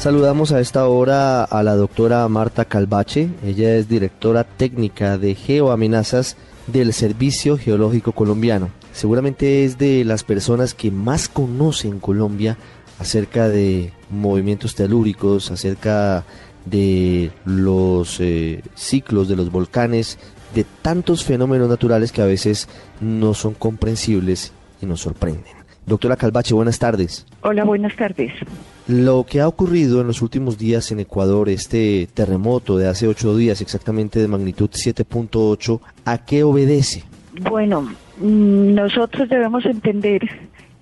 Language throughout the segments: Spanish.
Saludamos a esta hora a la doctora Marta Calvache. Ella es directora técnica de geoamenazas del Servicio Geológico Colombiano. Seguramente es de las personas que más conocen Colombia acerca de movimientos telúricos, acerca de los eh, ciclos de los volcanes, de tantos fenómenos naturales que a veces no son comprensibles y nos sorprenden. Doctora Calvache, buenas tardes. Hola, buenas tardes. Lo que ha ocurrido en los últimos días en Ecuador, este terremoto de hace ocho días, exactamente de magnitud 7.8, ¿a qué obedece? Bueno, mm, nosotros debemos entender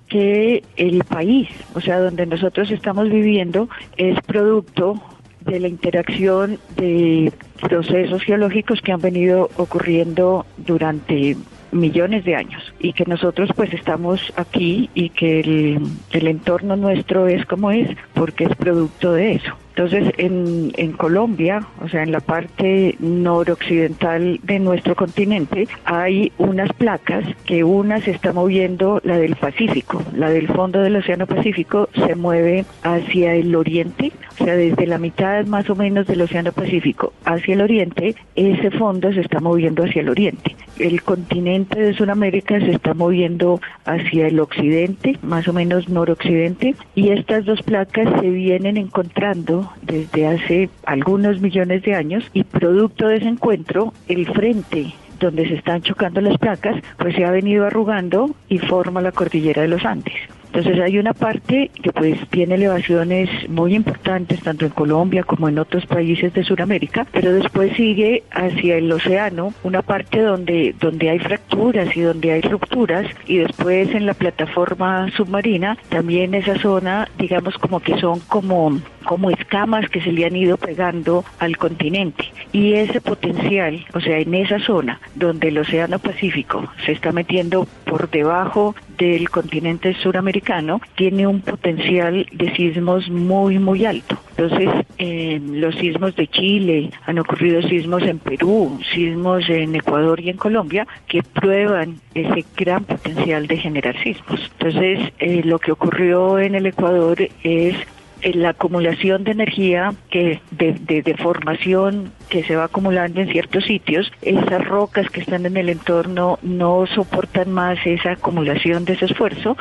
que el país, o sea, donde nosotros estamos viviendo, es producto de la interacción de procesos geológicos que han venido ocurriendo durante millones de años y que nosotros pues estamos aquí y que el, el entorno nuestro es como es porque es producto de eso. Entonces, en, en Colombia, o sea, en la parte noroccidental de nuestro continente, hay unas placas que una se está moviendo, la del Pacífico, la del fondo del Océano Pacífico se mueve hacia el oriente, o sea, desde la mitad más o menos del Océano Pacífico hacia el oriente, ese fondo se está moviendo hacia el oriente. El continente de Sudamérica se está moviendo hacia el occidente, más o menos noroccidente, y estas dos placas se vienen encontrando desde hace algunos millones de años y producto de ese encuentro, el frente donde se están chocando las placas, pues se ha venido arrugando y forma la cordillera de los Andes. Entonces hay una parte que pues tiene elevaciones muy importantes tanto en Colombia como en otros países de Sudamérica, pero después sigue hacia el océano una parte donde donde hay fracturas y donde hay rupturas y después en la plataforma submarina también esa zona digamos como que son como como escamas que se le han ido pegando al continente. Y ese potencial, o sea, en esa zona donde el Océano Pacífico se está metiendo por debajo del continente suramericano, tiene un potencial de sismos muy, muy alto. Entonces, en los sismos de Chile, han ocurrido sismos en Perú, sismos en Ecuador y en Colombia, que prueban ese gran potencial de generar sismos. Entonces, eh, lo que ocurrió en el Ecuador es la acumulación de energía que de, de, de, formación que se va acumulando en ciertos sitios, esas rocas que están en el entorno no soportan más esa acumulación de ese esfuerzo,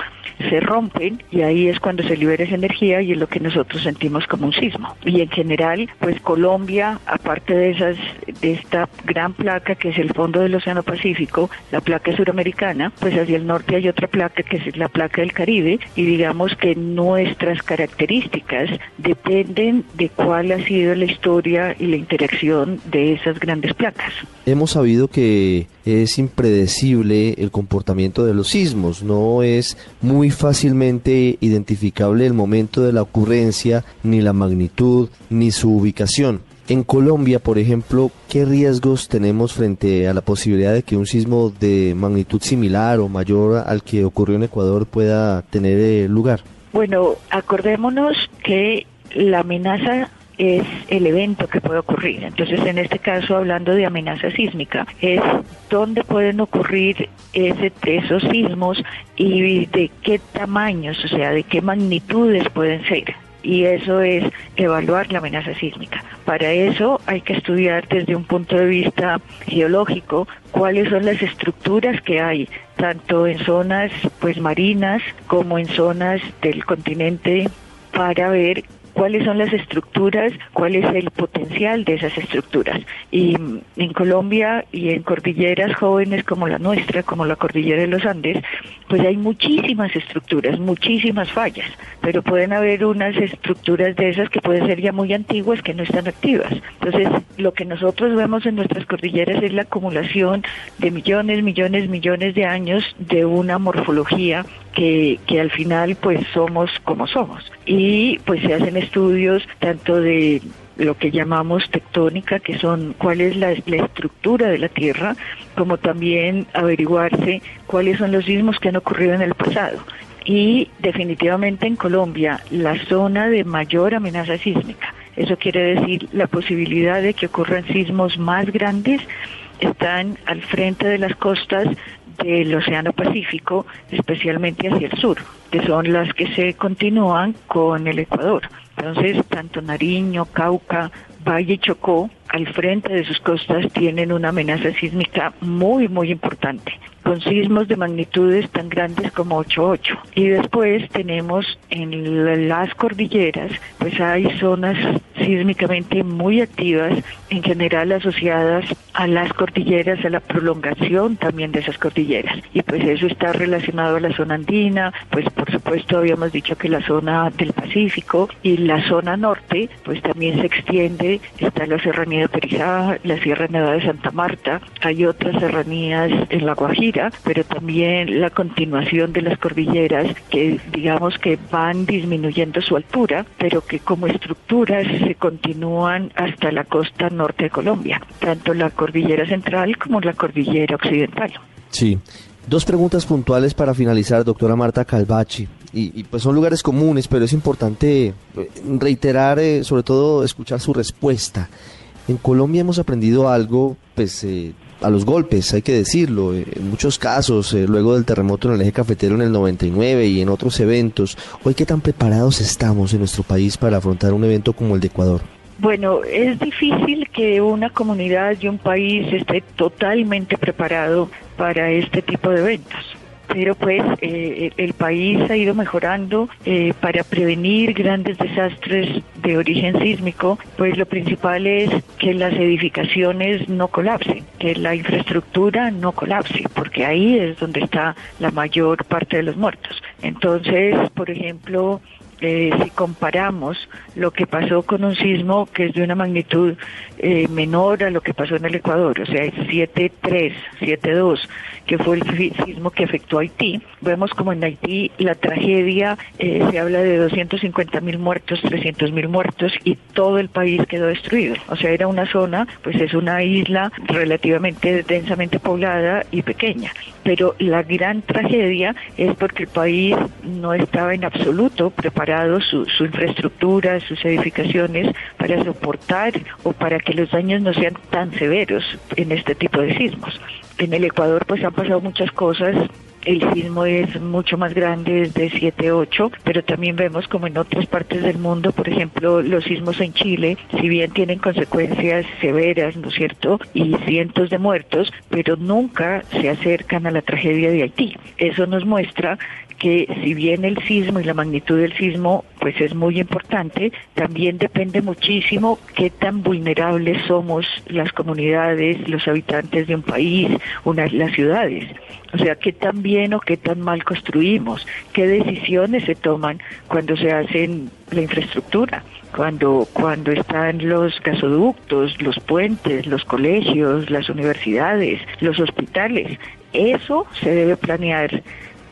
se rompen y ahí es cuando se libera esa energía y es lo que nosotros sentimos como un sismo. Y en general, pues Colombia, aparte de esas, de esta gran placa que es el fondo del Océano Pacífico, la placa suramericana, pues hacia el norte hay otra placa que es la placa del Caribe y digamos que nuestras características dependen de cuál ha sido la historia y la interacción de esas grandes placas. Hemos sabido que es impredecible el comportamiento de los sismos, no es muy fácilmente identificable el momento de la ocurrencia, ni la magnitud, ni su ubicación. En Colombia, por ejemplo, ¿qué riesgos tenemos frente a la posibilidad de que un sismo de magnitud similar o mayor al que ocurrió en Ecuador pueda tener eh, lugar? Bueno, acordémonos que la amenaza es el evento que puede ocurrir. Entonces, en este caso, hablando de amenaza sísmica, es dónde pueden ocurrir ese, esos sismos y de qué tamaños, o sea, de qué magnitudes pueden ser y eso es evaluar la amenaza sísmica. Para eso hay que estudiar desde un punto de vista geológico cuáles son las estructuras que hay tanto en zonas pues marinas como en zonas del continente para ver cuáles son las estructuras, cuál es el potencial de esas estructuras. Y en Colombia y en cordilleras jóvenes como la nuestra, como la cordillera de los Andes, pues hay muchísimas estructuras, muchísimas fallas, pero pueden haber unas estructuras de esas que pueden ser ya muy antiguas que no están activas. Entonces, lo que nosotros vemos en nuestras cordilleras es la acumulación de millones, millones, millones de años de una morfología que, que al final pues somos como somos. Y pues se hacen estudios tanto de lo que llamamos tectónica, que son cuál es la, la, estructura de la Tierra, como también averiguarse cuáles son los sismos que han ocurrido en el pasado. Y definitivamente en Colombia, la zona de mayor amenaza sísmica, eso quiere decir la posibilidad de que ocurran sismos más grandes, están al frente de las costas del Océano Pacífico, especialmente hacia el sur, que son las que se continúan con el Ecuador. Entonces, tanto Nariño, Cauca, Valle Chocó, al frente de sus costas, tienen una amenaza sísmica muy, muy importante con sismos de magnitudes tan grandes como 8.8. Y después tenemos en las cordilleras, pues hay zonas sísmicamente muy activas, en general asociadas a las cordilleras, a la prolongación también de esas cordilleras. Y pues eso está relacionado a la zona andina, pues por supuesto habíamos dicho que la zona del Pacífico y la zona norte, pues también se extiende, está la serranía de Perijá, la Sierra Nevada de Santa Marta, hay otras serranías en La Guajira, pero también la continuación de las cordilleras que digamos que van disminuyendo su altura, pero que como estructuras se continúan hasta la costa norte de Colombia, tanto la cordillera central como la cordillera occidental. Sí. Dos preguntas puntuales para finalizar, doctora Marta Calvachi. Y, pues son lugares comunes, pero es importante eh, reiterar, eh, sobre todo escuchar su respuesta. En Colombia hemos aprendido algo, pues eh, a los golpes, hay que decirlo. Eh, en muchos casos, eh, luego del terremoto en el eje cafetero en el 99 y en otros eventos, hoy qué tan preparados estamos en nuestro país para afrontar un evento como el de Ecuador. Bueno, es difícil que una comunidad y un país esté totalmente preparado para este tipo de eventos pero pues eh, el país ha ido mejorando eh, para prevenir grandes desastres de origen sísmico, pues lo principal es que las edificaciones no colapsen, que la infraestructura no colapse, porque ahí es donde está la mayor parte de los muertos. Entonces, por ejemplo, eh, si comparamos lo que pasó con un sismo que es de una magnitud eh, menor a lo que pasó en el Ecuador, o sea, es 7.3, 7.2, que fue el sismo que afectó a Haití, vemos como en Haití la tragedia, eh, se habla de 250 mil muertos, 300 mil muertos y todo el país quedó destruido. O sea, era una zona, pues es una isla relativamente densamente poblada y pequeña. Pero la gran tragedia es porque el país no estaba en absoluto preparado, su, su infraestructura, sus edificaciones, para soportar o para que los daños no sean tan severos en este tipo de sismos. En el Ecuador pues han pasado muchas cosas el sismo es mucho más grande, es de 7-8, pero también vemos como en otras partes del mundo, por ejemplo, los sismos en Chile, si bien tienen consecuencias severas, ¿no es cierto?, y cientos de muertos, pero nunca se acercan a la tragedia de Haití. Eso nos muestra que si bien el sismo y la magnitud del sismo pues es muy importante, también depende muchísimo qué tan vulnerables somos las comunidades, los habitantes de un país, una, las ciudades. O sea, qué tan bien o qué tan mal construimos, qué decisiones se toman cuando se hacen la infraestructura, cuando, cuando están los gasoductos, los puentes, los colegios, las universidades, los hospitales. Eso se debe planear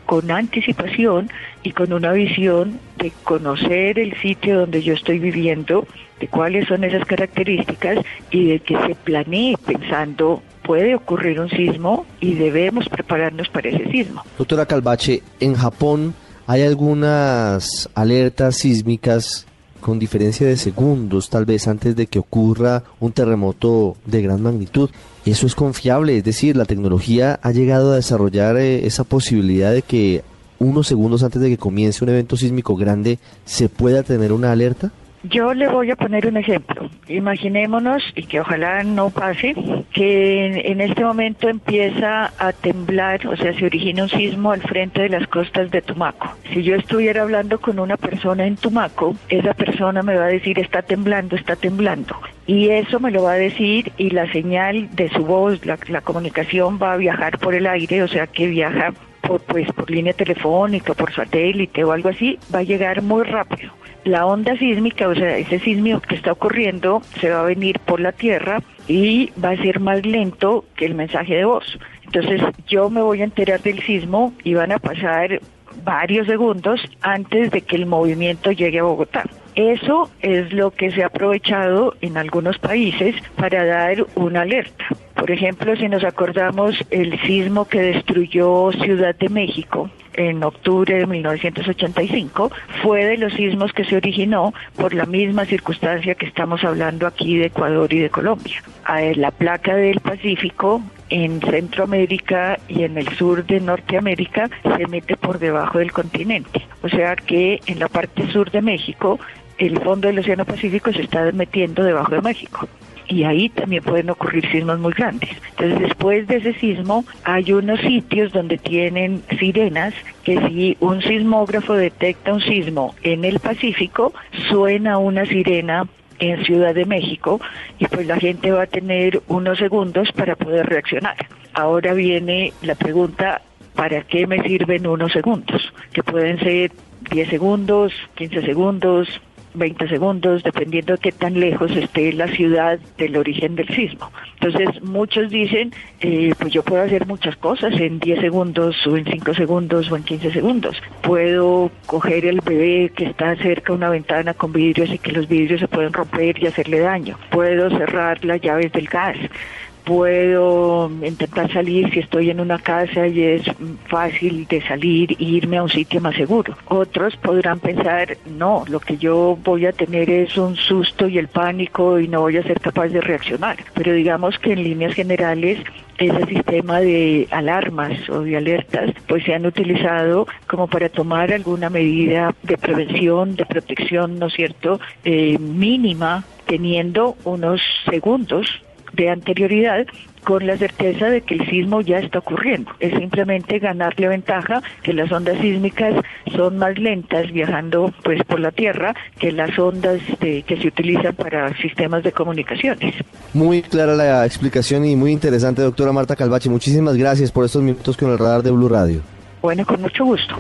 con anticipación y con una visión de conocer el sitio donde yo estoy viviendo, de cuáles son esas características y de que se planee pensando puede ocurrir un sismo y debemos prepararnos para ese sismo. Doctora Calvache, en Japón hay algunas alertas sísmicas con diferencia de segundos, tal vez antes de que ocurra un terremoto de gran magnitud. Eso es confiable, es decir, la tecnología ha llegado a desarrollar eh, esa posibilidad de que unos segundos antes de que comience un evento sísmico grande se pueda tener una alerta. Yo le voy a poner un ejemplo. Imaginémonos, y que ojalá no pase, que en, este momento empieza a temblar, o sea, se origina un sismo al frente de las costas de Tumaco. Si yo estuviera hablando con una persona en Tumaco, esa persona me va a decir, está temblando, está temblando. Y eso me lo va a decir y la señal de su voz, la, comunicación va a viajar por el aire, o sea, que viaja por, pues, por línea telefónica, por satélite o algo así, va a llegar muy rápido la onda sísmica, o sea, ese sismo que está ocurriendo, se va a venir por la Tierra y va a ser más lento que el mensaje de voz. Entonces yo me voy a enterar del sismo y van a pasar varios segundos antes de que el movimiento llegue a Bogotá. Eso es lo que se ha aprovechado en algunos países para dar una alerta. Por ejemplo, si nos acordamos el sismo que destruyó Ciudad de México, en octubre de 1985 fue de los sismos que se originó por la misma circunstancia que estamos hablando aquí de Ecuador y de Colombia. La placa del Pacífico en Centroamérica y en el sur de Norteamérica se mete por debajo del continente. O sea que en la parte sur de México el fondo del Océano Pacífico se está metiendo debajo de México y ahí también pueden ocurrir sismos muy grandes. Entonces, después de ese sismo, hay unos sitios donde tienen sirenas que si un sismógrafo detecta un sismo en el Pacífico, suena una sirena en Ciudad de México y pues la gente va a tener unos segundos para poder reaccionar. Ahora viene la pregunta, ¿para qué me sirven unos segundos? Que pueden ser 10 segundos, 15 segundos, 20 segundos, dependiendo de qué tan lejos esté la ciudad del origen del sismo. Entonces, muchos dicen, eh, pues yo puedo hacer muchas cosas en 10 segundos o en 5 segundos o en 15 segundos. Puedo coger el bebé que está cerca de una ventana con vidrios y que los vidrios se pueden romper y hacerle daño. Puedo cerrar las llaves del gas puedo intentar salir si estoy en una casa y es fácil de salir e irme a un sitio más seguro. Otros podrán pensar, no, lo que yo voy a tener es un susto y el pánico y no voy a ser capaz de reaccionar. Pero digamos que en líneas generales ese sistema de alarmas o de alertas pues se han utilizado como para tomar alguna medida de prevención, de protección, ¿no es cierto?, eh, mínima teniendo unos segundos de anterioridad con la certeza de que el sismo ya está ocurriendo. Es simplemente ganarle ventaja que las ondas sísmicas son más lentas viajando pues por la Tierra que las ondas que se utilizan para sistemas de comunicaciones. Muy clara la explicación y muy interesante, doctora Marta Calvache. Muchísimas gracias por estos minutos con el radar de Blue Radio. Bueno, con mucho gusto.